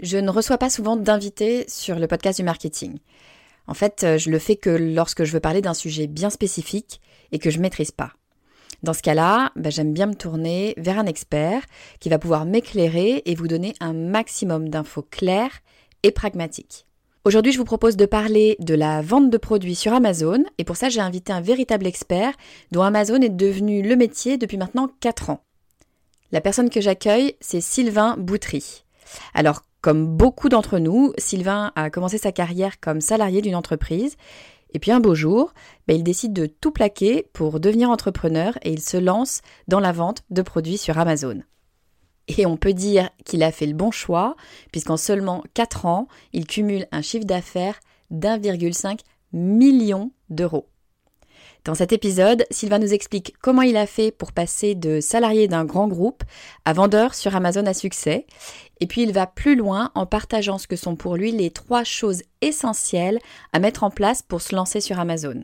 Je ne reçois pas souvent d'invités sur le podcast du marketing. En fait, euh, je le fais que lorsque je veux parler d'un sujet bien spécifique et que je maîtrise pas. Dans ce cas-là, bah, j'aime bien me tourner vers un expert qui va pouvoir m'éclairer et vous donner un maximum d'infos claires et pragmatiques. Aujourd'hui, je vous propose de parler de la vente de produits sur Amazon et pour ça, j'ai invité un véritable expert dont Amazon est devenu le métier depuis maintenant 4 ans. La personne que j'accueille, c'est Sylvain Boutry. Alors, comme beaucoup d'entre nous, Sylvain a commencé sa carrière comme salarié d'une entreprise. Et puis un beau jour, ben, il décide de tout plaquer pour devenir entrepreneur et il se lance dans la vente de produits sur Amazon. Et on peut dire qu'il a fait le bon choix, puisqu'en seulement 4 ans, il cumule un chiffre d'affaires d'1,5 million d'euros. Dans cet épisode, Sylvain nous explique comment il a fait pour passer de salarié d'un grand groupe à vendeur sur Amazon à succès. Et puis il va plus loin en partageant ce que sont pour lui les trois choses essentielles à mettre en place pour se lancer sur Amazon.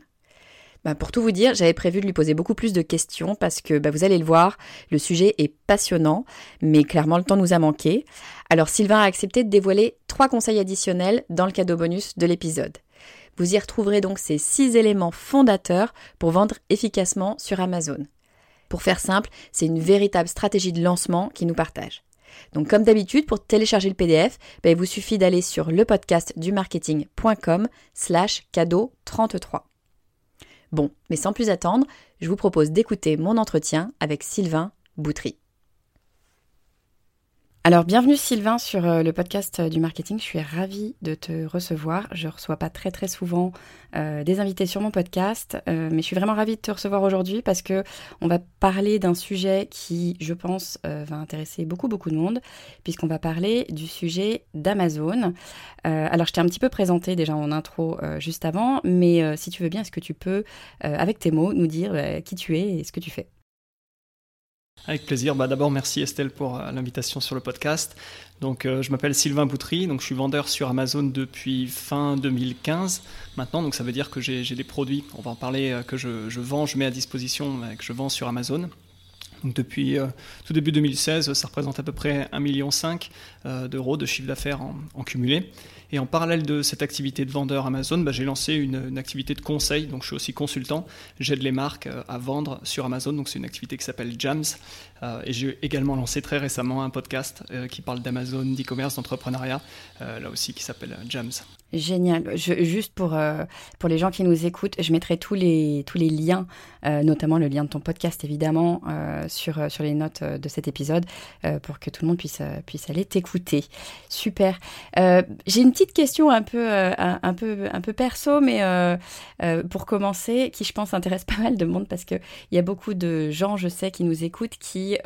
Ben, pour tout vous dire, j'avais prévu de lui poser beaucoup plus de questions parce que ben, vous allez le voir, le sujet est passionnant, mais clairement le temps nous a manqué. Alors Sylvain a accepté de dévoiler trois conseils additionnels dans le cadeau bonus de l'épisode. Vous y retrouverez donc ces six éléments fondateurs pour vendre efficacement sur Amazon. Pour faire simple, c'est une véritable stratégie de lancement qui nous partage. Donc comme d'habitude, pour télécharger le PDF, ben, il vous suffit d'aller sur le podcast du marketing.com slash cadeau 33. Bon, mais sans plus attendre, je vous propose d'écouter mon entretien avec Sylvain Boutry. Alors, bienvenue Sylvain sur euh, le podcast euh, du marketing. Je suis ravie de te recevoir. Je ne reçois pas très très souvent euh, des invités sur mon podcast, mais je suis vraiment ravie de te recevoir aujourd'hui parce que on va parler d'un sujet qui, je pense, va intéresser beaucoup beaucoup de monde, puisqu'on va parler du sujet d'Amazon. alors, je t'ai un petit peu présenté déjà en intro juste avant, mais si tu veux bien, est-ce que tu peux, avec tes mots, nous dire qui tu es et ce que tu fais? Avec plaisir. Bah, D'abord, merci Estelle pour euh, l'invitation sur le podcast. Donc, euh, je m'appelle Sylvain Boutry, donc je suis vendeur sur Amazon depuis fin 2015 maintenant. Donc, ça veut dire que j'ai des produits, on va en parler, euh, que je, je, vends, je mets à disposition, que je vends sur Amazon. Donc, depuis tout début 2016, ça représente à peu près 1,5 million d'euros de chiffre d'affaires en, cumulé. Et en parallèle de cette activité de vendeur Amazon, bah, j'ai lancé une, activité de conseil. Donc je suis aussi consultant. J'aide les marques euh, à vendre sur Amazon. Donc c'est une activité qui s'appelle Jams. Euh, et j'ai également lancé très récemment un podcast euh, qui parle d'Amazon, d'e-commerce, d'entrepreneuriat, là aussi qui s'appelle Jams. Génial. juste pour, euh, pour les gens qui nous écoutent, je mettrai tous les, tous les liens, euh, notamment le lien de ton podcast évidemment, euh, sur, sur les notes de cet épisode pour que tout le monde puisse, puisse aller t'écouter. Super. J'ai une petite question un peu, un, peu, un peu perso, mais pour commencer, qui je pense intéresse pas mal de monde parce qu'il y a beaucoup de gens, je sais, qui nous écoutent, qui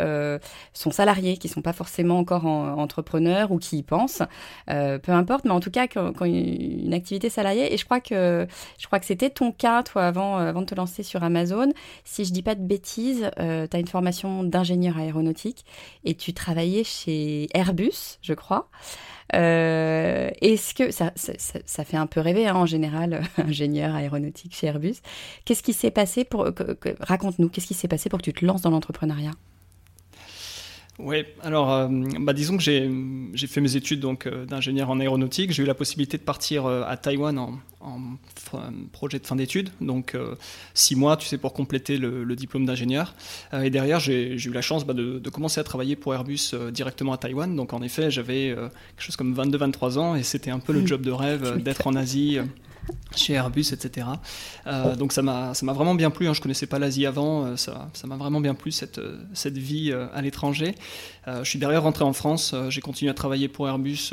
sont salariés, qui sont pas forcément encore entrepreneurs ou qui y pensent. peu importe, mais en tout cas, quand, quand une, activité salariée. Et je crois que je crois que c'était ton cas, toi, avant, avant de te lancer sur Amazon. Si je dis pas de bêtises, tu as une formation d'ingénieur aéronautique et tu travaillais chez Airbus, je crois. Euh, Est-ce que ça, ça, ça, fait un peu rêver hein, en général, ingénieur aéronautique chez Airbus. Qu'est-ce qui s'est passé pour raconte-nous Qu'est-ce qui s'est passé pour que tu te lances dans l'entrepreneuriat? Oui, alors euh, bah, disons que j'ai fait mes études donc euh, d'ingénieur en aéronautique. J'ai eu la possibilité de partir euh, à Taïwan en, projet de fin d'études, donc six mois, tu sais, pour compléter le, diplôme d'ingénieur. et derrière, j'ai eu la chance bah, de, de, commencer à travailler pour Airbus directement à Taïwan. Donc en effet, j'avais quelque chose comme 22-23 ans et c'était un peu le job de rêve d'être en Asie chez Airbus, etc. Euh, donc ça m'a vraiment bien plu, hein. je ne connaissais pas l'Asie avant, euh, ça m'a vraiment bien plu cette, euh, cette vie à l'étranger. je suis derrière rentré en France, j'ai continué à travailler pour Airbus.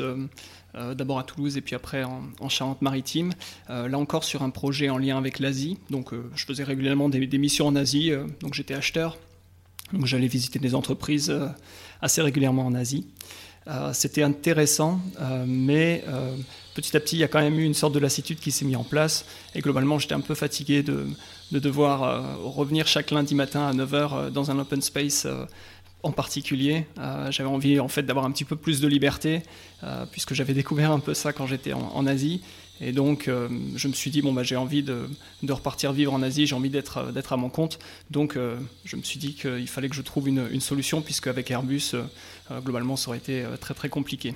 d'abord à Toulouse et puis après en, Charente-Maritime. là encore sur un projet en lien avec l'Asie. Donc je faisais régulièrement des, des missions en Asie. donc j'étais acheteur. Donc j'allais visiter des entreprises assez régulièrement en Asie. C'était intéressant, mais petit à petit, il y a quand même eu une sorte de lassitude qui s'est mise en place. Et globalement, j'étais un peu fatigué de, devoir euh, revenir chaque lundi matin à 9h euh, dans un open space euh, en particulier. j'avais envie en fait d'avoir un petit peu plus de liberté, puisque j'avais découvert un peu ça quand j'étais en, Asie. Et donc, je me suis dit, bon, bah, j'ai envie de, repartir vivre en Asie, j'ai envie d'être à mon compte. Donc, je me suis dit qu'il fallait que je trouve une, une solution, puisque avec Airbus, globalement, ça aurait été très très compliqué.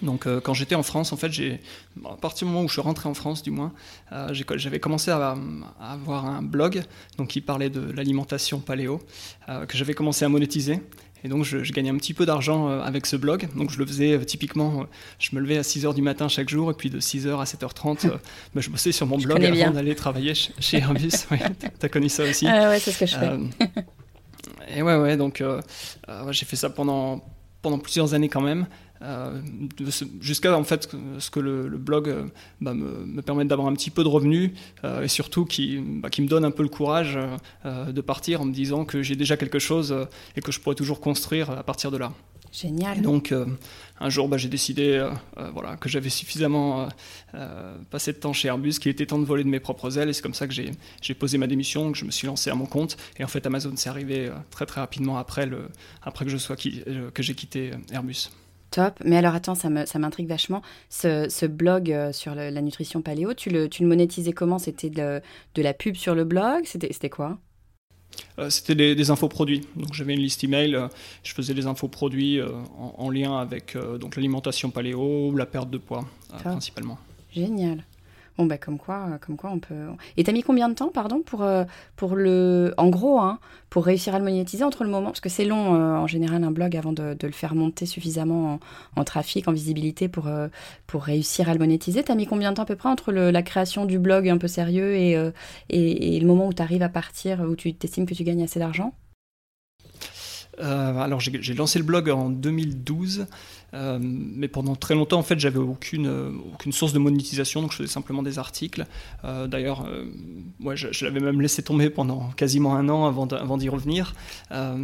Donc euh, quand j'étais en France, en fait, j'ai, à partir du moment où je suis rentré en France, du moins, euh, j'avais commencé à, avoir un blog, donc qui parlait de l'alimentation paléo, euh, que j'avais commencé à monétiser. Et donc je, gagnais un petit peu d'argent avec ce blog. Donc je le faisais typiquement, je me levais à 6h du matin chaque jour, et puis de 6h à 7h30, bah, je bossais sur mon blog avant d'aller travailler chez, Airbus. tu as connu ça aussi Ah ouais, c'est ce que je fais. et ouais, ouais, donc j'ai fait ça pendant, pendant plusieurs années quand même. Euh, jusqu'à en fait ce que le, blog euh, bah, me, me, permette d'avoir un petit peu de revenus euh, et surtout qui, bah, qui, me donne un peu le courage de partir en me disant que j'ai déjà quelque chose et que je pourrais toujours construire à partir de là. Génial. donc un jour, bah, j'ai décidé voilà, que j'avais suffisamment passé de temps chez Airbus, qu'il était temps de voler de mes propres ailes. Et c'est comme ça que j'ai posé ma démission, que je me suis lancé à mon compte. Et en fait, Amazon s'est arrivé très très rapidement après, le, après que je sois que j'ai quitté Airbus. Top. Mais alors attends, ça m'intrigue vachement. Ce, blog euh, sur la nutrition paléo, tu le, tu le monétisais comment? C'était de, de, la pub sur le blog? C'était quoi? Euh, C'était des, des, infoproduits. Donc j'avais une liste email, euh, je faisais des infoproduits en, lien avec donc l'alimentation paléo, la perte de poids principalement. Génial. Bon, bah, comme quoi, comme quoi on peut. Et t'as mis combien de temps, pardon, pour, euh, pour le. En gros, hein, pour réussir à le monétiser entre le moment. Parce que c'est long, euh, en général, un blog avant de, le faire monter suffisamment en, trafic, en visibilité pour, euh, pour réussir à le monétiser. T'as mis combien de temps à peu près entre la création du blog un peu sérieux et, et, et le moment où tu arrives à partir, où tu t'estimes que tu gagnes assez d'argent? Alors j'ai lancé le blog en 2012 euh, mais pendant très longtemps, en fait, j'avais aucune, euh, aucune source de monétisation, donc je faisais simplement des articles. Euh, d'ailleurs, je, l'avais même laissé tomber pendant quasiment un an avant d'y revenir.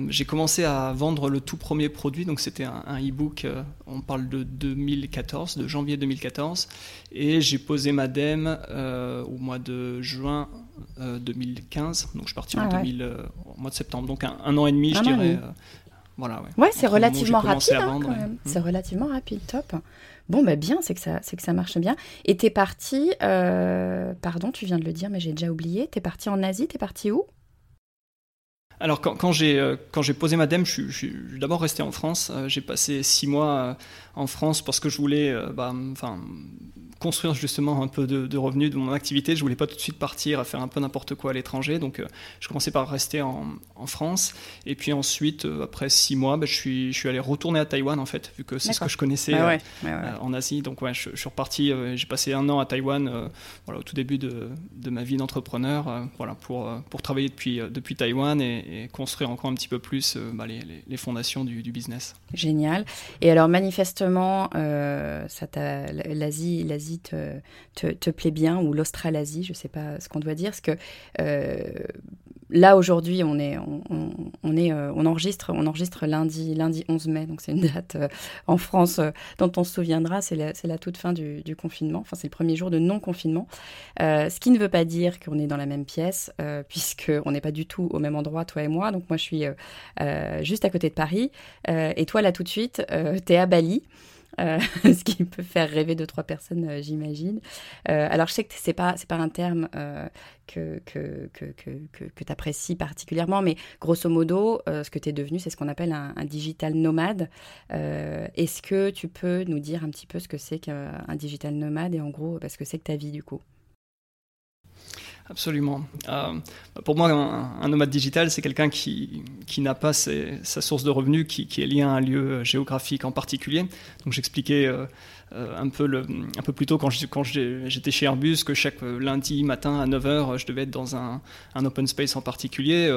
J'ai commencé à vendre le tout premier produit, donc c'était un, e-book, on parle de 2014, de janvier 2014, et j'ai posé ma DEM au mois de juin 2015, donc je suis parti en, ah mois de septembre, donc un, an et demi, je dirais. Voilà, ouais. c'est relativement rapide hein, quand même. C'est relativement rapide, top. Bon, bah bien, c'est que ça, c'est que ça marche bien. Et t'es parti, euh, pardon, tu viens de le dire, mais j'ai déjà oublié. T'es parti en Asie, t'es parti où? Alors quand, quand j'ai euh, quand j'ai posé ma dème, je, suis d'abord resté en France. Euh, j'ai passé six mois en France parce que je voulais, bah, enfin, construire justement un peu de, revenus de mon activité. Je voulais pas tout de suite partir à faire un peu n'importe quoi à l'étranger, donc euh, je commençais par rester en, France. Et puis ensuite, euh, après six mois, bah, je, suis, je suis allé retourner à Taïwan en fait, vu que c'est ce que je connaissais bah euh, en Asie. Donc ouais, je, suis reparti. j'ai passé un an à Taïwan, voilà, au tout début de, de ma vie d'entrepreneur, voilà, pour, pour travailler depuis, depuis Taïwan et, construire encore un petit peu plus bah, les, les, fondations du, du, business. Génial. Et alors manifestement, ça l'Asie, l'Asie te, te, plaît bien, ou l'Australasie, je ne sais pas ce qu'on doit dire, parce que euh, là aujourd'hui, on est, on, est, euh, on enregistre, on enregistre lundi, lundi 11 mai, donc c'est une date euh, en France euh, dont on se souviendra. C'est la, la, toute fin du, confinement. Enfin, c'est le premier jour de non confinement. ce qui ne veut pas dire qu'on est dans la même pièce, puisque on n'est pas du tout au même endroit, toi et moi. Donc moi, je suis juste à côté de Paris, et toi là tout de suite, tu es à Bali. Euh, ce qui peut faire rêver deux, trois personnes, euh, j'imagine. Euh, alors, je sais que ce n'est pas, pas un terme que, que, que, que, que tu apprécies particulièrement, mais grosso modo, ce que tu es devenu, c'est ce qu'on appelle un, digital nomade. Est-ce que tu peux nous dire un petit peu ce que c'est qu'un digital nomade et en gros, ce que c'est que ta vie du coup? Absolument. Euh, pour moi, un, nomade digital, c'est quelqu'un qui, qui n'a pas sa source de revenus qui, est liée à un lieu géographique en particulier. Donc j'expliquais euh, un, peu le, un peu plus tôt quand j'étais chez Airbus que chaque lundi matin à 9h, je devais être dans un, un open space en particulier.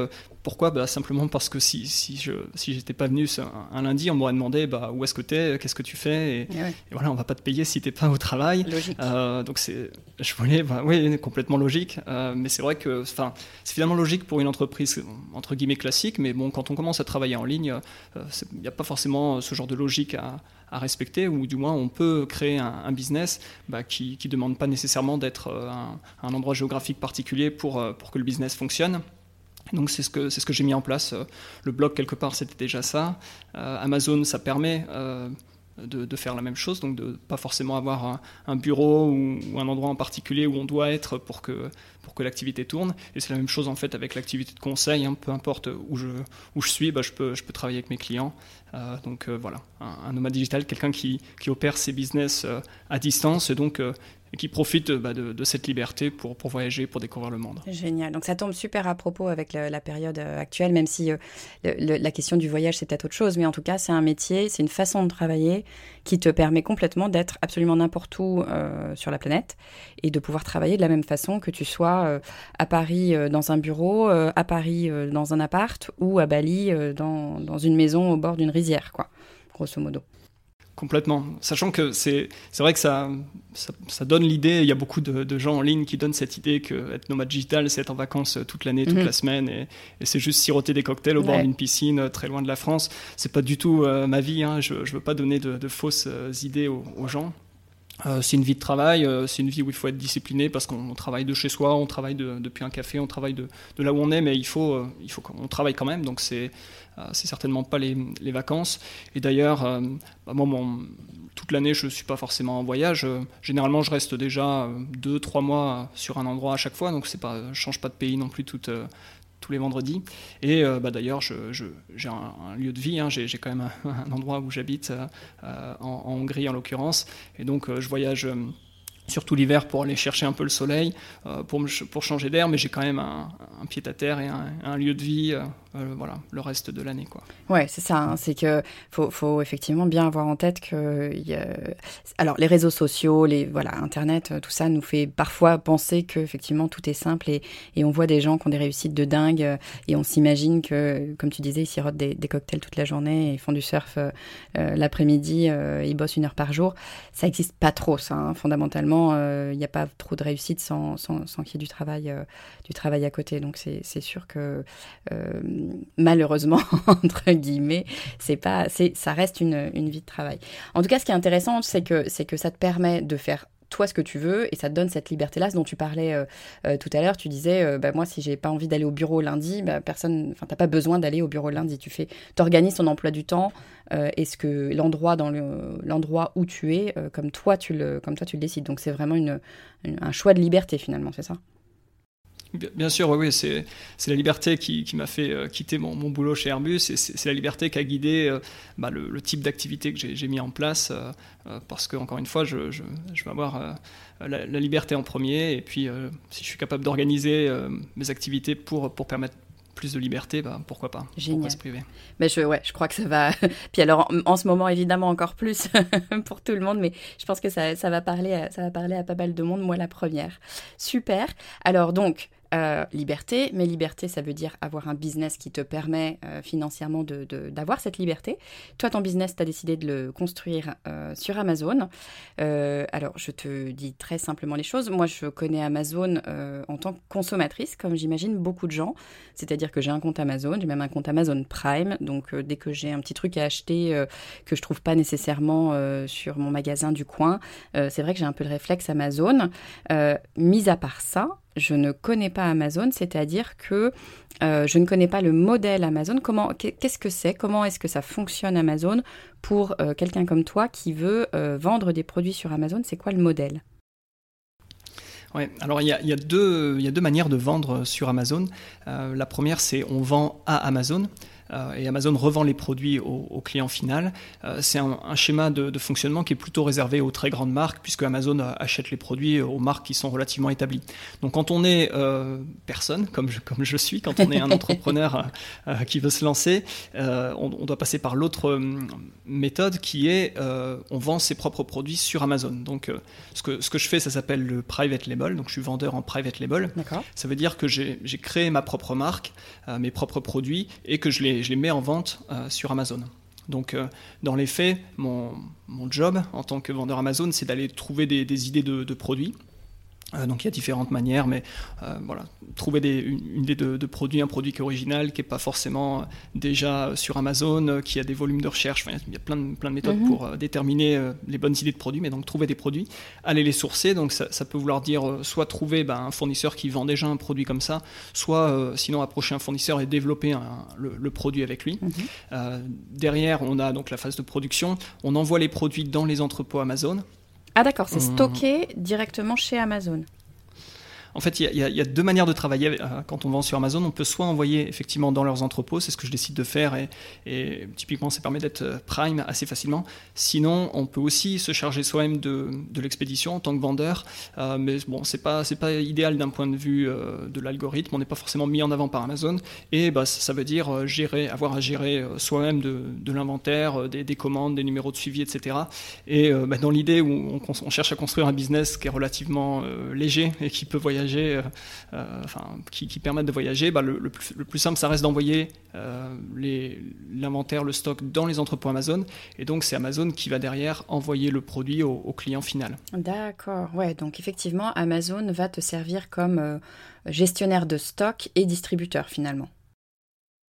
Pourquoi? Bah, Simplement parce que si, si je si j'étais pas venu un, lundi, on m'aurait demandé bah, où est-ce que tu es, qu'est-ce que tu fais, et, eh et, voilà, on va pas te payer si tu n'es pas au travail. Donc c'est, je voulais, bah, oui, complètement logique. Euh, mais c'est vrai que c'est finalement logique pour une entreprise entre guillemets classique, mais bon, quand on commence à travailler en ligne, il euh, n'y a pas forcément ce genre de logique à, respecter, ou du moins on peut créer un, business bah, qui ne demande pas nécessairement d'être euh, un, un, endroit géographique particulier pour, pour que le business fonctionne. Donc c'est ce que, ce que j'ai mis en place. Le blog, quelque part, c'était déjà ça. Amazon, ça permet de, faire la même chose, donc de pas forcément avoir un, bureau ou, un endroit en particulier où on doit être pour que, pour que l'activité tourne. Et c'est la même chose en fait avec l'activité de conseil, hein. peu importe où je, où je suis, bah, je, peux, je peux travailler avec mes clients. Euh, donc euh, voilà, un, nomade digital, quelqu'un qui, qui, opère ses business euh, à distance et donc et qui profitent bah, de, cette liberté pour, pour, voyager, pour découvrir le monde. Génial. Donc ça tombe super à propos avec la période euh, actuelle, même si euh, la question du voyage, c'est peut-être autre chose. Mais en tout cas, c'est un métier, c'est une façon de travailler qui te permet complètement d'être absolument n'importe où euh, sur la planète et de pouvoir travailler de la même façon que tu sois à Paris dans un bureau, à Paris dans un appart ou à Bali dans, dans une maison au bord d'une rizière, quoi, grosso modo. Complètement. Sachant que c'est vrai que ça, ça, donne l'idée, il y a beaucoup de, gens en ligne qui donnent cette idée que être nomade digital, c'est être en vacances toute l'année, toute mhm. la semaine, et, c'est juste siroter des cocktails au bord d'une piscine euh, très loin de la France. C'est pas du tout euh, ma vie, hein. je, ne veux pas donner de, fausses euh, idées aux, gens. C'est une vie de travail, c'est une vie où il faut être discipliné parce qu'on travaille de chez soi, on travaille depuis un café, on travaille de, là où on est, mais il faut, il faut qu'on travaille quand même. Donc c'est euh, c'est certainement pas les, vacances. Et d'ailleurs, euh, bah, moi, toute l'année, je ne suis pas forcément en voyage. Euh, généralement, je reste déjà deux, trois mois sur un endroit à chaque fois, donc c'est pas, change pas de pays non plus tous les vendredis. Et bah, d'ailleurs, j'ai un, lieu de vie, hein. j'ai quand même un, endroit où j'habite, en, en, Hongrie en l'occurrence. Et donc, je voyage surtout l'hiver pour aller chercher un peu le soleil, euh, pour, pour changer d'air, mais j'ai quand même un, pied à terre et un, lieu de vie, euh, euh, voilà, le reste de l'année, quoi. Ouais, c'est ça. Hein, c'est que faut, faut, effectivement bien avoir en tête que, alors les réseaux sociaux, les voilà, Internet, tout ça nous fait parfois penser que effectivement tout est simple et, et on voit des gens qui ont des réussites de dingue et on s'imagine que, comme tu disais, ils sirotent des, cocktails toute la journée, ils font du surf l'après-midi, ils bossent une heure par jour. Ça n'existe pas trop, ça, hein, fondamentalement il euh, n'y a pas trop de réussite sans, sans, sans qu'il y ait du travail, euh, du travail à côté. Donc c'est sûr que euh, malheureusement, entre guillemets, c'est pas, ça reste une, une vie de travail. En tout cas, ce qui est intéressant, c'est que, que ça te permet de faire toi ce que tu veux et ça te donne cette liberté-là, ce dont tu parlais euh, euh, tout à l'heure. Tu disais, euh, bah, moi, si j'ai pas envie d'aller au bureau lundi, bah, personne, enfin, t'as pas besoin d'aller au bureau lundi. Tu fais, t'organises ton emploi du temps et ce que l'endroit dans l'endroit où tu es, comme toi tu le, comme toi tu le décides. Donc c'est vraiment une, un choix de liberté finalement, c'est ça? Bien sûr, oui, oui c'est la liberté qui, qui m'a fait euh, quitter mon, mon, boulot chez Airbus et c'est la liberté qui a guidé euh, bah, le, type d'activité que j'ai mis en place euh, parce que, encore une fois, je, je, je vais avoir la, liberté en premier et puis si je suis capable d'organiser mes activités pour, pour permettre plus de liberté, bah, pourquoi pas Génial. Pourquoi se priver mais je, ouais, je crois que ça va. Puis alors, en, ce moment, évidemment, encore plus pour tout le monde, mais je pense que ça, ça, va parler ça va parler à pas mal de monde, moi la première. Super. Alors, donc, euh, liberté, mais liberté, ça veut dire avoir un business qui te permet euh, financièrement d'avoir cette liberté. Toi, ton business, tu as décidé de le construire euh, sur Amazon. alors, je te dis très simplement les choses. Moi, je connais Amazon en tant que consommatrice, comme j'imagine beaucoup de gens. C'est-à-dire que j'ai un compte Amazon, j'ai même un compte Amazon Prime. Donc, dès que j'ai un petit truc à acheter que je trouve pas nécessairement sur mon magasin du coin, c'est vrai que j'ai un peu le réflexe Amazon. mis à part ça, je ne connais pas Amazon, c'est-à-dire que euh, je ne connais pas le modèle Amazon. Comment, qu'est-ce que c'est? Comment est-ce que ça fonctionne Amazon pour euh, quelqu'un comme toi qui veut euh, vendre des produits sur Amazon? C'est quoi le modèle? Ouais, alors il y, a, deux, il y a deux manières de vendre sur Amazon. la première, c'est on vend à Amazon. Euh, et Amazon revend les produits au, client final. Euh, c'est un, schéma de, fonctionnement qui est plutôt réservé aux très grandes marques, puisque Amazon achète les produits aux marques qui sont relativement établies. Donc quand on est euh, personne, comme je, comme je suis, quand on est un entrepreneur qui veut se lancer, on, doit passer par l'autre méthode qui est on vend ses propres produits sur Amazon. Donc ce, que, ce que je fais, ça s'appelle le private label. Donc je suis vendeur en private label. Ça veut dire que j'ai créé ma propre marque, mes propres produits, et que je les je les mets en vente euh, sur Amazon. Donc, euh, dans les faits, mon, job en tant que vendeur Amazon, c'est d'aller trouver des, idées de produits donc il y a différentes manières, mais euh, voilà, trouver des, une, idée de, produit, un produit qui est original, qui n'est pas forcément déjà sur Amazon, euh, qui a des volumes de recherche, il y a plein de, plein de méthodes mhm. pour déterminer les bonnes idées de produits, mais donc trouver des produits, aller les sourcer, donc ça, peut vouloir dire soit trouver ben, un fournisseur qui vend déjà un produit comme ça, soit sinon approcher un fournisseur et développer le, produit avec lui. Mhm. derrière, on a donc la phase de production, on envoie les produits dans les entrepôts Amazon, ah d'accord, c'est mmh. stocké directement chez Amazon. En fait, il y, a deux manières de travailler euh, quand on vend sur Amazon. On peut soit envoyer effectivement dans leurs entrepôts, c'est ce que je décide de faire, et, typiquement, ça permet d'être euh, prime assez facilement. Sinon, on peut aussi se charger soi-même de, l'expédition en tant que vendeur, euh, mais bon, c'est pas c'est pas idéal d'un point de vue de l'algorithme. On n'est pas forcément mis en avant par Amazon, et bah, ça, veut dire gérer, avoir à gérer soi-même de, l'inventaire, des, commandes, des numéros de suivi, etc. Et bah, dans l'idée où on, on, cherche à construire un business qui est relativement léger et qui peut voyager euh, euh, enfin, qui, permettent de voyager, bah, le, plus, simple, ça reste d'envoyer euh, l'inventaire, le stock dans les entrepôts Amazon. Et donc, c'est Amazon qui va derrière envoyer le produit au, client final. D'accord, ouais. Donc, effectivement, Amazon va te servir comme gestionnaire de stock et distributeur finalement.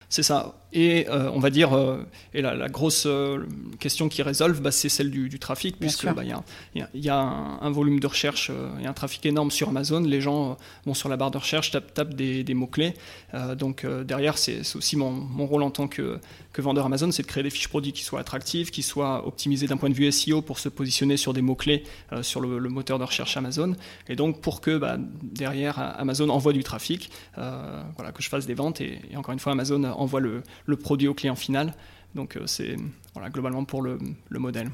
C'est ça. Et euh, on va dire, euh, et la, grosse euh, question qui résolve, bah, c'est celle du, trafic, puisque bah, il y, a, un, volume de recherche et un trafic énorme sur Amazon. Les gens vont sur la barre de recherche, tapent, tapent des, mots-clés. donc derrière, c'est aussi mon, mon, rôle en tant que, que vendeur Amazon, c'est de créer des fiches produits qui soient attractives, qui soient optimisées d'un point de vue SEO pour se positionner sur des mots-clés sur le, moteur de recherche Amazon. Et donc pour que bah, derrière, Amazon envoie du trafic, voilà, que je fasse des ventes. et encore une fois, Amazon envoie le le produit au client final. Donc euh, c'est voilà, globalement pour le, le modèle.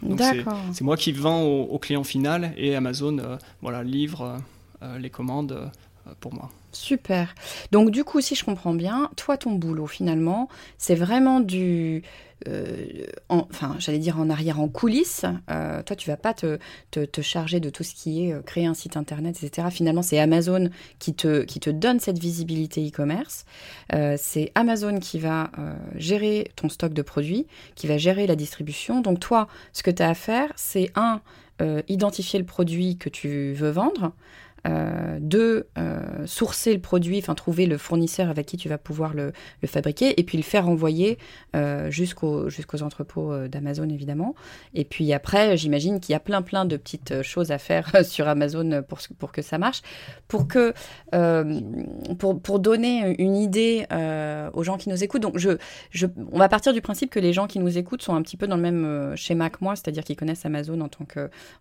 c'est moi qui vends au, client final et Amazon euh, voilà, livre euh, les commandes pour moi. Super. Donc du coup, si je comprends bien, toi, ton boulot finalement, c'est vraiment du... Euh, enfin, j'allais dire en arrière, en coulisses. Euh, toi, tu vas pas te, te, charger de tout ce qui est euh, créer un site internet, etc. Finalement, c'est Amazon qui te, qui te donne cette visibilité e-commerce. c'est Amazon qui va gérer ton stock de produits, qui va gérer la distribution. Donc toi, ce que tu as à faire, c'est un, identifier le produit que tu veux vendre. Euh, de euh, sourcer le produit, enfin trouver le fournisseur avec qui tu vas pouvoir le, fabriquer, et puis le faire envoyer euh, jusqu'aux entrepôts d'Amazon évidemment. Et puis après, j'imagine qu'il y a plein plein de petites choses à faire sur Amazon pour, pour que ça marche, pour que pour, pour, donner une idée aux gens qui nous écoutent. Donc je, je, on va partir du principe que les gens qui nous écoutent sont un petit peu dans le même schéma que moi, c'est-à-dire qu'ils connaissent Amazon en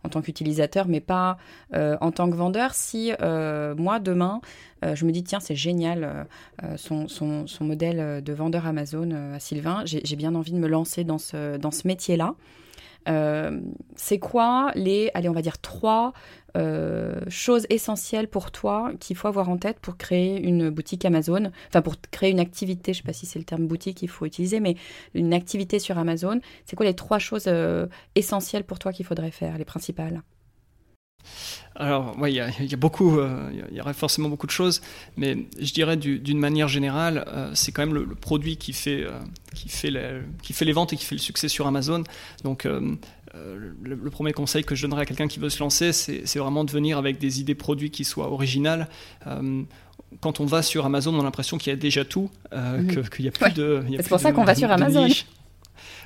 tant qu'utilisateur, mais pas en tant que vendeur. Euh, moi, demain, euh, je me dis, tiens, c'est génial, euh, son, modèle de vendeur Amazon à Sylvain, j'ai bien envie de me lancer dans ce, dans ce métier-là. c'est quoi les, allez, on va dire trois choses essentielles pour toi qu'il faut avoir en tête pour créer une boutique Amazon, enfin pour créer une activité, je ne sais pas si c'est le terme boutique qu'il faut utiliser, mais une activité sur Amazon. C'est quoi les trois choses essentielles pour toi qu'il faudrait faire, les principales? Alors, oui, il y, a beaucoup, euh, il y aurait forcément beaucoup de choses, mais je dirais d'une manière générale, euh, c'est quand même le, produit qui fait, euh, qui, fait les, qui fait les ventes et qui fait le succès sur Amazon. Donc, le, le, premier conseil que je donnerais à quelqu'un qui veut se lancer, c'est vraiment de venir avec des idées produits qui soient originales quand on va sur Amazon, on a l'impression qu'il y a déjà tout, qu'il n'y a plus de. C'est pour ça qu'on va sur Amazon.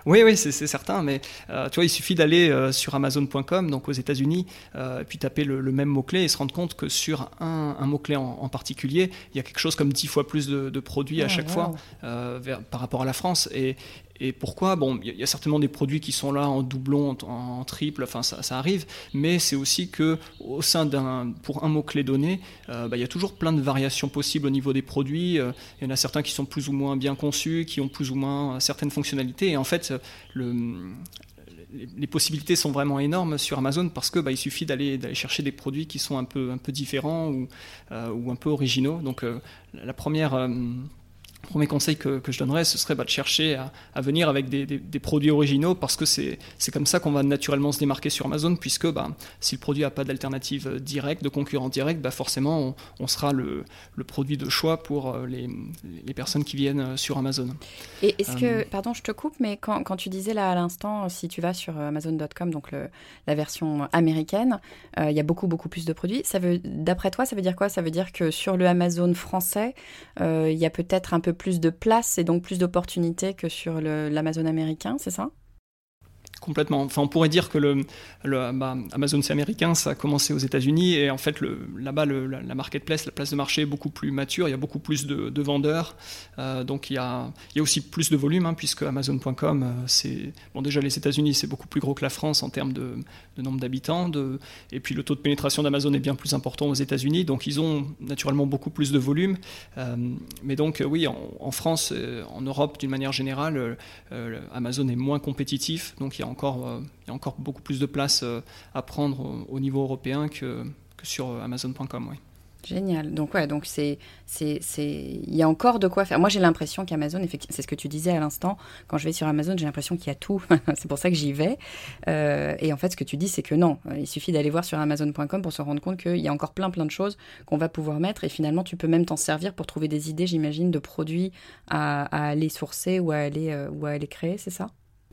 Oui, oui, c'est certain, mais euh, tu vois, il suffit d'aller euh, sur Amazon.com, donc aux États-Unis, euh, puis taper le, même mot-clé et se rendre compte que sur un, mot-clé en, particulier, il y a quelque chose comme dix fois plus de, produits à ah, chaque fois par rapport à la France. Et, et pourquoi? Bon, il y, a certainement des produits qui sont là en doublon, en, triple, enfin ça, arrive, mais c'est aussi que au sein d'un, pour un mot clé donné, euh, bah, il y a toujours plein de variations possibles au niveau des produits. Euh, il y en a certains qui sont plus ou moins bien conçus, qui ont plus ou moins euh, certaines fonctionnalités, et en fait, le, les possibilités sont vraiment énormes sur Amazon parce que bah, il suffit d'aller chercher des produits qui sont un peu différents ou, ou un peu originaux. Donc la première premier conseil que, je donnerais, ce serait bah, de chercher à, venir avec des, produits originaux parce que c'est comme ça qu'on va naturellement se démarquer sur Amazon, puisque bah, si le produit n'a pas d'alternative directe, de concurrent direct, bah, forcément on, sera le, produit de choix pour euh, les, personnes qui viennent euh, sur Amazon. Et est-ce que, euh, pardon, je te coupe, mais quand, tu disais là à l'instant, si tu vas sur Amazon.com, donc la version américaine, il y a beaucoup beaucoup plus de produits. D'après toi, ça veut dire quoi? Ça veut dire que sur le Amazon français, il y a peut-être un peu plus de place et donc plus d'opportunités que sur l'Amazon américain, c'est ça? Complètement. Enfin, on pourrait dire que le, bah, Amazon c'est américain, ça a commencé aux États-Unis et en fait là-bas la, marketplace, la place de marché est beaucoup plus mature, il y a beaucoup plus de, vendeurs, euh, donc il y, a, aussi plus de volume hein, puisque Amazon.com euh, c'est bon déjà les États-Unis c'est beaucoup plus gros que la France en termes de, nombre d'habitants, et puis le taux de pénétration d'Amazon est bien plus important aux États-Unis, donc ils ont naturellement beaucoup plus de volume, euh, mais donc oui en, France, en Europe d'une manière générale, Amazon est moins compétitif, donc il y a encore, euh, il y a encore beaucoup plus de place euh, à prendre au, niveau européen que, sur euh, Amazon.com. Oui. Génial. Donc ouais, donc c'est c'est il y a encore de quoi faire. Moi j'ai l'impression qu'Amazon, c'est ce que tu disais à l'instant. Quand je vais sur Amazon, j'ai l'impression qu'il y a tout. c'est pour ça que j'y vais. et en fait, ce que tu dis, c'est que non, il suffit d'aller voir sur Amazon.com pour se rendre compte qu'il y a encore plein plein de choses qu'on va pouvoir mettre. Et finalement, tu peux même t'en servir pour trouver des idées, j'imagine, de produits à, à, aller sourcer ou à aller ou à aller créer. C'est ça?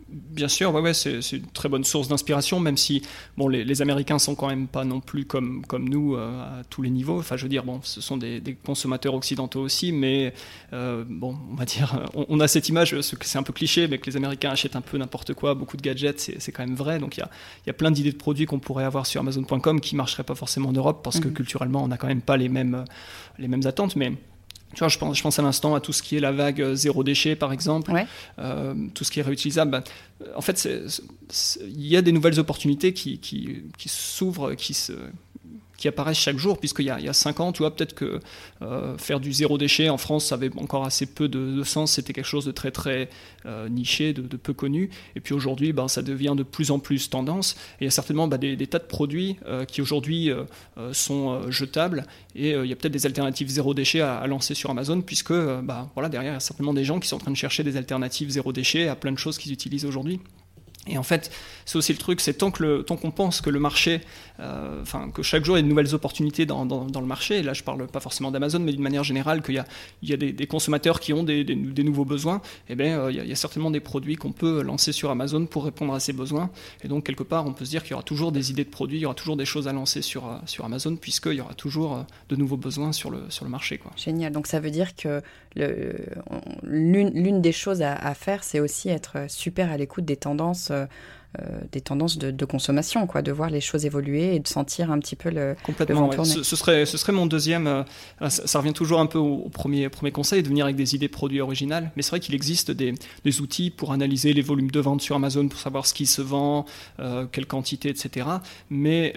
Bien sûr, ouais, ouais, c'est une très bonne source d'inspiration, même si bon, les, les, Américains sont quand même pas non plus comme, comme nous euh, à tous les niveaux. Enfin, je veux dire, bon, ce sont des, consommateurs occidentaux aussi, mais euh, bon, on va dire, on, a cette image, c'est un peu cliché, mais que les Américains achètent un peu n'importe quoi, beaucoup de gadgets, c'est quand même vrai. Donc il y a, y a, plein d'idées de produits qu'on pourrait avoir sur Amazon.com qui marcheraient pas forcément en Europe parce que mmh. culturellement, on n'a quand même pas les mêmes, les mêmes attentes, mais tu vois, je pense, je pense à l'instant à tout ce qui est la vague euh, zéro déchet, par exemple, euh, tout ce qui est réutilisable. Ben, en fait, il y a des nouvelles opportunités qui, qui, qui s'ouvrent, qui se, qui apparaissent chaque jour, puisqu'il y, a, il y a 5 ans, tu vois, peut-être que euh, faire du zéro déchet en France, avait encore assez peu de, sens, c'était quelque chose de très très euh, niché, de, peu connu, et puis aujourd'hui, ben, ça devient de plus en plus tendance, et il y a certainement ben, des, tas de produits euh, qui aujourd'hui sont jetables, et il y a peut-être des alternatives zéro déchet à, lancer sur Amazon, puisque ben, voilà, derrière, il y a certainement des gens qui sont en train de chercher des alternatives zéro déchet à plein de choses qu'ils utilisent aujourd'hui. Et en fait, c'est aussi le truc, c'est tant qu'on pense que le marché, euh, enfin que chaque jour il y a de nouvelles opportunités dans, dans, le marché, et là je parle pas forcément d'Amazon, mais d'une manière générale, qu'il y a, il y a des, consommateurs qui ont des, des, nouveaux besoins, eh euh, il, y a, certainement des produits qu'on peut lancer sur Amazon pour répondre à ces besoins. Et donc quelque part, on peut se dire qu'il y aura toujours des idées de produits, il y aura toujours des choses à lancer sur, euh, sur Amazon, puisqu'il y aura toujours de nouveaux besoins sur le, sur le marché. Génial, donc ça veut dire que l'une des choses à faire, c'est aussi être super à l'écoute des tendances uh, des tendances de, consommation, quoi, de voir les choses évoluer et de sentir un petit peu le, Complètement, ce, serait, ce serait mon deuxième. Euh, ça, revient toujours un peu au, premier, premier conseil, de venir avec des idées produits originales. Mais c'est vrai qu'il existe des, des, outils pour analyser les volumes de vente sur Amazon, pour savoir ce qui se vend, euh, quelle quantité, etc. Mais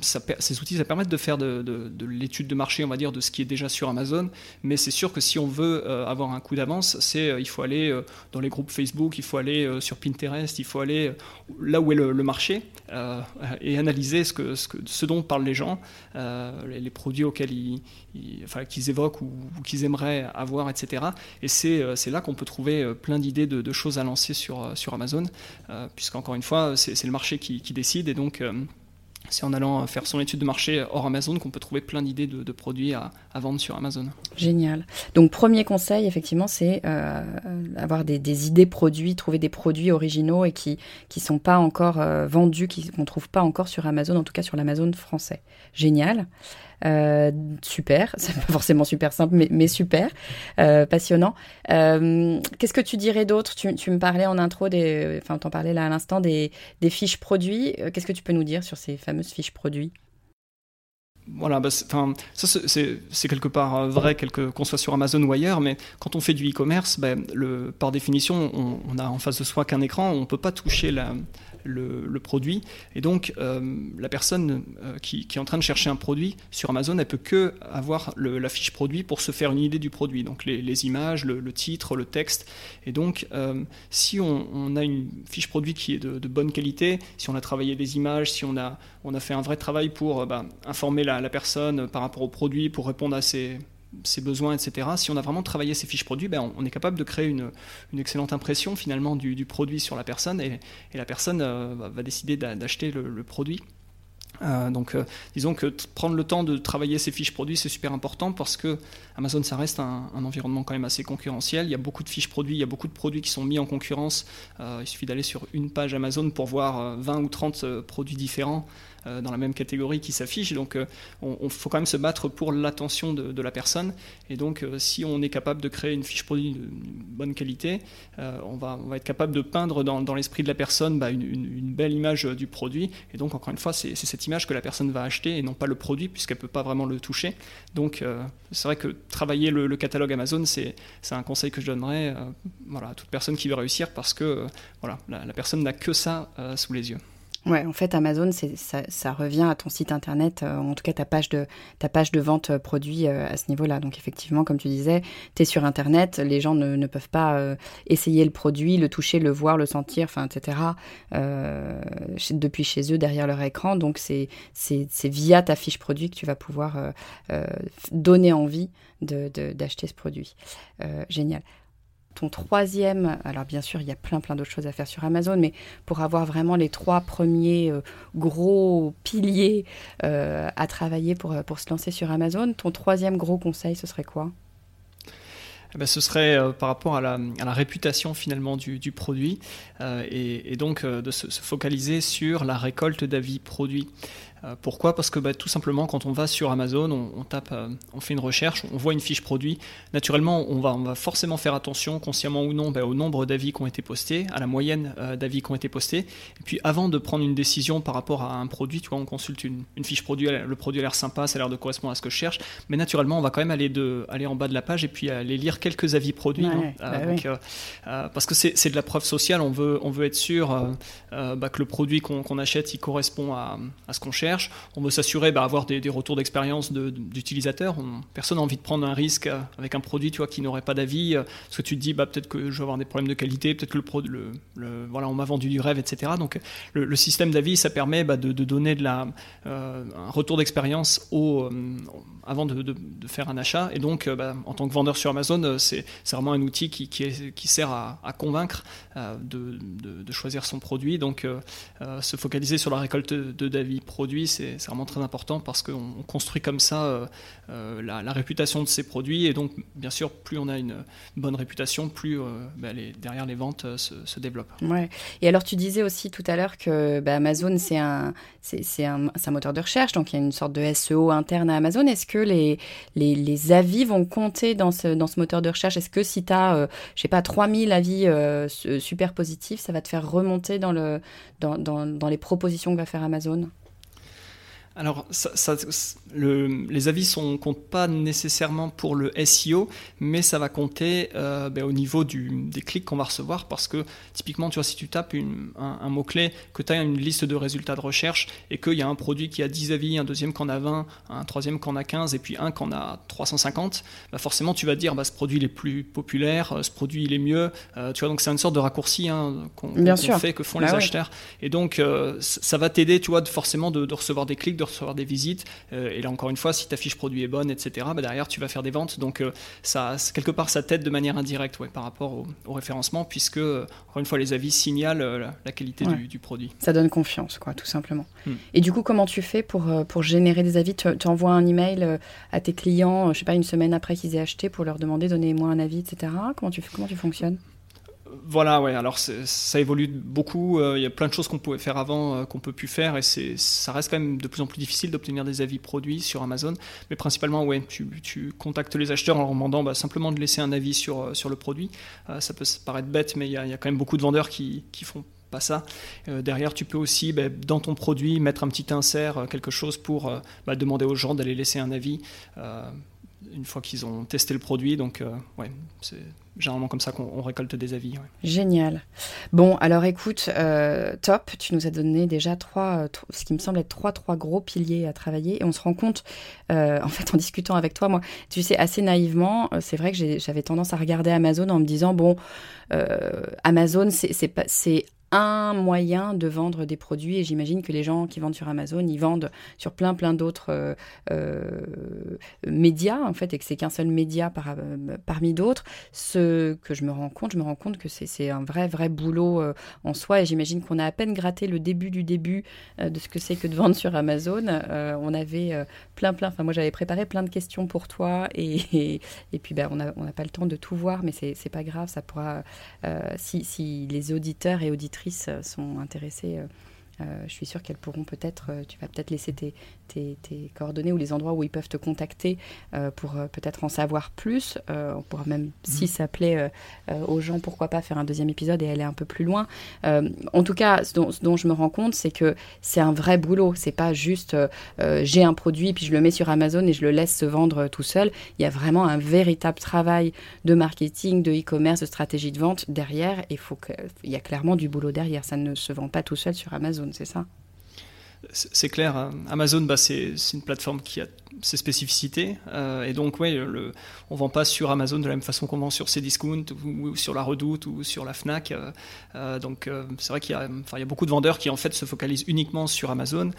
ça, ces outils, ça permet de faire de, de, l'étude de marché, on va dire, de ce qui est déjà sur Amazon. Mais c'est sûr que si on veut avoir un coup d'avance, c'est il faut aller dans les groupes Facebook, il faut aller sur Pinterest, il faut aller là où est le, marché euh, et analyser ce, que, ce, que, ce, dont parlent les gens, euh, les, produits auxquels ils, enfin, qu'ils évoquent ou, qu'ils aimeraient avoir, etc. Et c'est, euh, c'est là qu'on peut trouver plein d'idées de, choses à lancer sur, sur Amazon, puisqu'encore une fois, c'est, le marché qui, qui, décide et donc c'est en allant faire son étude de marché hors Amazon qu'on peut trouver plein d'idées de, produits à, vendre sur Amazon. Génial. Donc premier conseil, effectivement, c'est euh, avoir des, idées produits, trouver des produits originaux et qui ne sont pas encore euh, vendus, qu'on ne trouve pas encore sur Amazon, en tout cas sur l'Amazon français. Génial. Euh, super, c'est pas forcément super simple, mais, super, euh, passionnant. Euh, qu'est-ce que tu dirais d'autre? Tu, me parlais en intro, des, enfin, t'en parlais là à l'instant des, fiches produits. Qu'est-ce que tu peux nous dire sur ces fameuses fiches produits? Voilà, bah, ça c'est quelque part vrai, qu'on soit sur Amazon ou ailleurs, mais quand on fait du e-commerce, bah, par définition, on, on, a en face de soi qu'un écran, on ne peut pas toucher la, le, produit. Et donc, euh, la personne euh, qui, est en train de chercher un produit sur Amazon, elle peut que avoir la fiche produit pour se faire une idée du produit. Donc, les, images, le, titre, le texte. Et donc, euh, si on, a une fiche produit qui est de, bonne qualité, si on a travaillé des images, si on a, fait un vrai travail pour bah, informer la personne par rapport au produit, pour répondre à ses ses besoins, etc. Si on a vraiment travaillé ces fiches produits, ben on, est capable de créer une, excellente impression finalement du, produit sur la personne et, la personne euh, va décider d'acheter le, produit. Euh, donc, euh, disons que prendre le temps de travailler ces fiches produits, c'est super important parce que Amazon, ça reste un, environnement quand même assez concurrentiel. Il y a beaucoup de fiches produits, il y a beaucoup de produits qui sont mis en concurrence. il suffit d'aller sur une page Amazon pour voir 20 ou 30 produits différents. Euh, dans la même catégorie qui s'affiche. Donc, il euh, faut quand même se battre pour l'attention de, la personne. Et donc, euh, si on est capable de créer une fiche produit de, bonne qualité, on va, on, va, être capable de peindre dans, l'esprit de la personne bah, une, belle image du produit. Et donc, encore une fois, c'est cette image que la personne va acheter et non pas le produit, puisqu'elle ne peut pas vraiment le toucher. Donc, c'est vrai que travailler le, catalogue Amazon, c'est un conseil que je donnerais voilà, à toute personne qui veut réussir, parce que voilà, la, la personne n'a que ça sous les yeux. Ouais, en fait, Amazon, ça, ça, revient à ton site internet, euh, en tout cas ta page de, ta page de vente euh, produit euh, à ce niveau-là. Donc, effectivement, comme tu disais, tu es sur internet, les gens ne, peuvent pas essayer le produit, le toucher, le voir, le sentir, enfin, etc., depuis chez eux, derrière leur écran. Donc, c'est via ta fiche produit que tu vas pouvoir donner envie d'acheter de, ce produit. génial ton troisième, alors bien sûr, il y a plein plein d'autres choses à faire sur Amazon, mais pour avoir vraiment les trois premiers euh, gros piliers euh, à travailler pour, pour se lancer sur Amazon, ton troisième gros conseil, ce serait quoi? Eh ben, ce serait euh, par rapport à la, réputation finalement du, du produit et, et, donc de se, se, focaliser sur la récolte d'avis produits. Euh, pourquoi? Parce que bah, tout simplement, quand on va sur Amazon, on, tape, euh, on fait une recherche, on voit une fiche produit. Naturellement, on va, on va forcément faire attention, consciemment ou non, bah, au nombre d'avis qui ont été postés, à la moyenne euh, d'avis qui ont été postés. Et puis, avant de prendre une décision par rapport à un produit, tu vois, on consulte une, fiche produit, le produit a l'air sympa, ça a l'air de correspondre à ce que je cherche. Mais naturellement, on va quand même aller, de, aller en bas de la page et puis aller lire quelques avis produits. Bah parce que c'est de la preuve sociale, on veut, on veut être sûr que le produit qu'on achète, il correspond à, à ce qu'on cherche on veut s'assurer d'avoir bah, des, retours d'expérience d'utilisateurs. Personne n'a envie de prendre un risque euh, avec un produit tu qui n'aurait pas d'avis. Euh, parce que tu te dis, bah, peut-être que je vais avoir des problèmes de qualité, peut-être que le, le, voilà, on m'a vendu du rêve, etc. Donc le, système d'avis, ça permet bah, de, donner de la, euh, un retour d'expérience au, avant de, faire un achat. Et donc, en tant que vendeur sur Amazon, c'est vraiment un outil qui, sert à, convaincre de, choisir son produit. Donc, se focaliser sur la récolte d'avis produits c'est vraiment très important parce qu'on construit comme ça euh, euh, la, réputation de ces produits. Et donc, bien sûr, plus on a une bonne réputation, plus euh, bah, derrière les ventes se, développent. Ouais. Et alors, tu disais aussi tout à l'heure que bah, Amazon, c'est un, un, moteur de recherche, donc il y a une sorte de SEO interne à Amazon. Est-ce que les, avis vont compter dans ce, moteur de recherche? Est-ce que si tu as, je sais pas, 3000 avis super positifs, ça va te faire remonter dans les propositions que va faire Amazon? Alors, ça, les avis ne comptent pas nécessairement pour le SEO, mais ça va compter euh, ben, au niveau des clics qu'on va recevoir parce que typiquement, tu vois, si tu tapes un, mot-clé, que tu as une liste de résultats de recherche et qu'il y a un produit qui a 10 avis, un deuxième qui en a 20, un troisième qui en a 15 et puis un qui en a 350, bah forcément, tu vas dire bah, ce produit il est plus populaire, euh, ce produit il est mieux. Euh, tu vois, donc c'est une sorte de raccourci hein, qu'on fait, que font bah les acheteurs. Et donc, ça va t'aider, tu vois, forcément de, de, recevoir des clics, de recevoir des visites. et là, encore une fois, si ta fiche produit est bonne, etc., bah, derrière, tu vas faire des ventes. Donc, ça, quelque part, ça t'aide de manière indirecte ouais, par rapport au, référencement, puisque, encore une fois, les avis signalent la, qualité du, produit. Ça donne confiance, quoi, tout simplement. Hmm. Et du coup, comment tu fais pour, pour générer des avis? Tu envoies un email à tes clients, je sais pas, une semaine après qu'ils aient acheté pour leur demander, donnez-moi un avis, etc. Comment tu, comment tu fonctionnes? Voilà, ouais. Alors ça évolue beaucoup. Euh, il y a plein de choses qu'on pouvait faire avant, euh, qu'on peut plus faire, et ça reste quand même de plus en plus difficile d'obtenir des avis produits sur Amazon. Mais principalement, ouais, tu, contactes les acheteurs en leur demandant bah, simplement de laisser un avis sur, euh, sur le produit. ça peut paraître bête, mais il y, a, quand même beaucoup de vendeurs qui, qui font pas ça. derrière, tu peux aussi, bah, dans ton produit, mettre un petit insert, quelque chose pour bah, demander aux gens d'aller laisser un avis une fois qu'ils ont testé le produit. Donc, c'est généralement comme ça qu'on récolte des avis. Génial. Bon, alors écoute, euh, top, tu nous as donné déjà trois, euh, ce qui me semble être trois, trois gros piliers à travailler. Et on se rend compte, euh, en fait, en discutant avec toi, moi, tu sais, assez naïvement, c'est vrai que j'avais tendance à regarder Amazon en me disant, bon, Amazon, c'est un moyen de vendre des produits et j'imagine que les gens qui vendent sur Amazon, ils vendent sur plein plein d'autres euh, euh, médias en fait et que c'est qu'un seul média par, euh, parmi d'autres. Ce que je me rends compte, je me rends compte que c'est un vrai vrai boulot en soi et j'imagine qu'on a à peine gratté le début du début de ce que c'est que de vendre sur Amazon. on avait plein plein, enfin moi j'avais préparé plein de questions pour toi et, et, puis ben, on n'a on a pas le temps de tout voir mais c'est pas grave, ça pourra si, si les auditeurs et auditrices euh, sont intéressées euh, euh, je suis sûre qu'elles pourront peut-être, tu vas peut-être laisser tes, tes, coordonnées ou les endroits où ils peuvent te contacter pour peut-être en savoir plus. on pourra même, mhm. si ça plaît aux gens, pourquoi pas faire un deuxième épisode et aller un peu plus loin. en tout cas, ce dont, je me rends compte, c'est que c'est un vrai boulot. C'est pas juste j'ai un produit puis je le mets sur Amazon et je le laisse se vendre tout seul. Il y a vraiment un véritable travail de marketing, de e-commerce, de stratégie de vente derrière. Il faut que, il y a clairement du boulot derrière. Ça ne se vend pas tout seul sur Amazon, c'est ça? C'est clair. Hein. Amazon, bah, c'est une plateforme qui a ses spécificités. Euh, et donc, ouais, le, on vend pas sur Amazon de la même façon qu'on vend sur Cdiscount ou, sur la Redoute ou sur la Fnac. Euh, euh, donc, c'est vrai qu'il y, a, il y a beaucoup de vendeurs qui en fait se focalisent uniquement sur Amazon,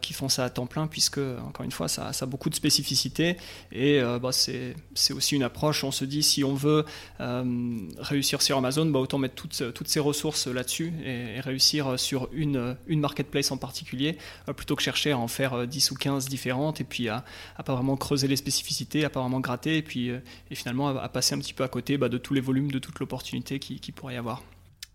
qui font ça à temps plein, puisque encore une fois, ça, ça a beaucoup de spécificités. Et bah, c'est, aussi une approche. On se dit si on veut réussir sur Amazon, bah, autant mettre toutes, toutes ses ressources là-dessus et, réussir sur une, une marketplace en particulier, plutôt que chercher à en faire 10 ou 15 différentes et puis à, à pas vraiment creuser les spécificités, à pas vraiment gratter, et puis euh, et finalement à, passer un petit peu à côté bah, de tous les volumes, de toute l'opportunité qui, qui pourrait y avoir.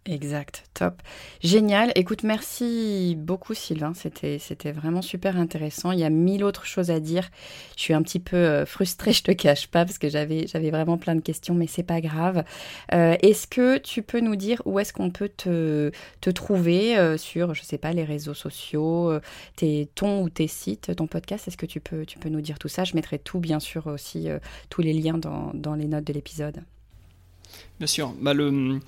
Exact, top. Génial. Écoute, merci beaucoup Sylvain. C'était, vraiment super intéressant. Il y a mille autres choses à dire. Je suis un petit peu euh, frustrée, je te cache pas, parce que j'avais, j'avais vraiment plein de questions, mais c'est pas grave. Euh, est-ce que tu peux nous dire où est-ce qu'on peut te, te trouver euh, sur, je sais pas, les réseaux sociaux, tes, ton ou tes sites, ton podcast? Est-ce que tu peux, tu peux nous dire tout ça? Je mettrai tout, bien sûr, aussi, tous les liens dans, dans les notes de l'épisode. Bien sûr. Bah, le,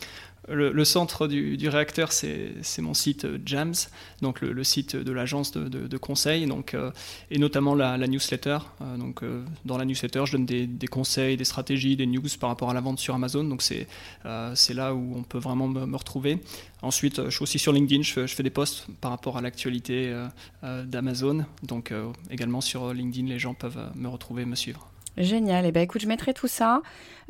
le, centre du, réacteur, c'est mon site euh, JAMS, donc le, site de l'agence de, conseil, donc, euh, et notamment la, newsletter. Euh, donc, dans la newsletter, je donne des, conseils, des stratégies, des news par rapport à la vente sur Amazon. Donc, c'est là où on peut vraiment me, retrouver. Ensuite, je suis aussi sur LinkedIn, je fais, des posts par rapport à l'actualité d'Amazon. Donc, également sur LinkedIn, les gens peuvent me retrouver, me suivre. Génial. Et eh ben écoute, je mettrai tout ça.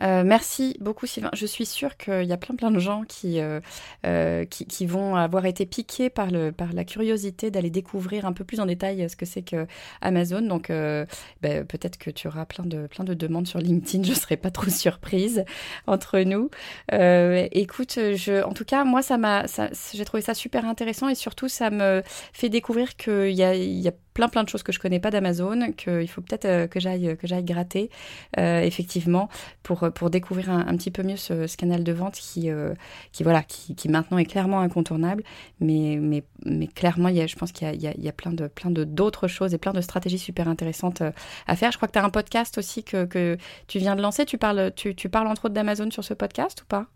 Euh, merci beaucoup Sylvain. Je suis sûre qu'il y a plein plein de gens qui, euh, euh, qui, vont avoir été piqués par, le, par la curiosité d'aller découvrir un peu plus en détail ce que c'est que Amazon. Donc ben, peut-être que tu auras plein de, plein de demandes sur LinkedIn. Je ne serai pas trop surprise entre nous. écoute, je, en tout cas, moi, ça m'a, j'ai trouvé ça super intéressant et surtout, ça me fait découvrir qu'il y a, y a plein plein de choses que je connais pas d'Amazon, qu'il faut peut-être que j'aille que j'aille gratter effectivement pour pour découvrir un, petit peu mieux ce, canal de vente qui, euh, qui, voilà, qui, qui, maintenant est clairement incontournable. Mais, mais, mais clairement, il y a, je pense qu'il y a, y a plein de plein de d'autres choses et plein de stratégies super intéressantes euh, à faire. Je crois que tu as un podcast aussi que, que, tu viens de lancer. Tu parles, tu, tu parles entre autres d'Amazon sur ce podcast ou pas?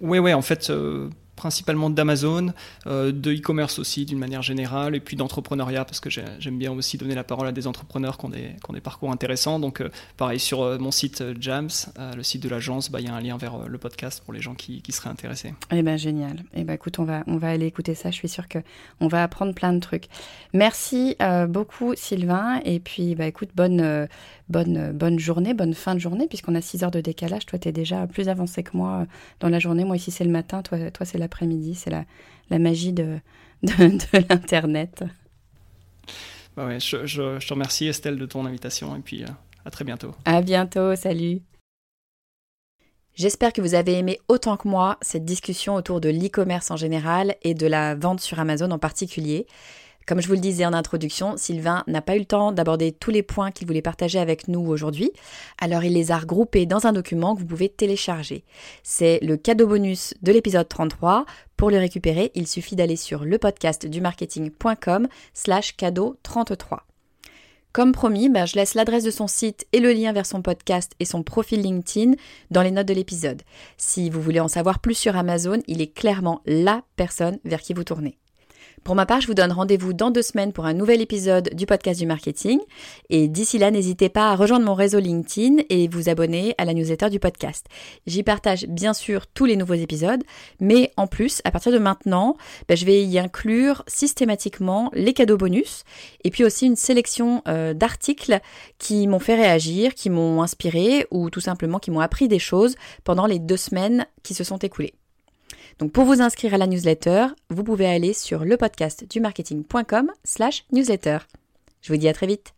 Oui, oui, en fait. Euh, principalement d'Amazon, euh, de e-commerce aussi d'une manière générale, et puis d'entrepreneuriat, parce que j'aime bien aussi donner la parole à des entrepreneurs qui ont des, qui parcours intéressants. Donc, pareil, sur mon site Jams, le site de l'agence, bah, il y a un lien vers le podcast pour les gens qui, qui seraient intéressés. Eh ben génial. Eh ben écoute, on va, on va aller écouter ça. Je suis sûre qu'on va apprendre plein de trucs. Merci beaucoup, Sylvain. Et puis, bah, écoute, bonne, bonne, bonne journée, bonne fin de journée, puisqu'on a 6 heures de décalage. Toi, tu es déjà plus avancé que moi dans la journée. Moi, ici, c'est le matin. Toi, toi c'est l'après-midi. C'est la, la magie de, de, l'Internet. Bah ouais, je, je, te remercie, Estelle, de ton invitation. Et puis, euh, à très bientôt. À bientôt. Salut. J'espère que vous avez aimé autant que moi cette discussion autour de l'e-commerce en général et de la vente sur Amazon en particulier. Comme je vous le disais en introduction, Sylvain n'a pas eu le temps d'aborder tous les points qu'il voulait partager avec nous aujourd'hui, alors il les a regroupés dans un document que vous pouvez télécharger. C'est le cadeau bonus de l'épisode 33. Pour le récupérer, il suffit d'aller sur le podcast du marketing.com slash cadeau 33. Comme promis, ben, je laisse l'adresse de son site et le lien vers son podcast et son profil LinkedIn dans les notes de l'épisode. Si vous voulez en savoir plus sur Amazon, il est clairement la personne vers qui vous tournez. Pour ma part, je vous donne rendez-vous dans deux semaines pour un nouvel épisode du podcast du marketing. Et d'ici là, n'hésitez pas à rejoindre mon réseau LinkedIn et vous abonner à la newsletter du podcast. J'y partage bien sûr tous les nouveaux épisodes, mais en plus, à partir de maintenant, ben, je vais y inclure systématiquement les cadeaux bonus et puis aussi une sélection euh, d'articles qui m'ont fait réagir, qui m'ont inspiré ou tout simplement qui m'ont appris des choses pendant les deux semaines qui se sont écoulées. Donc pour vous inscrire à la newsletter, vous pouvez aller sur le podcast du marketing.com slash newsletter. Je vous dis à très vite.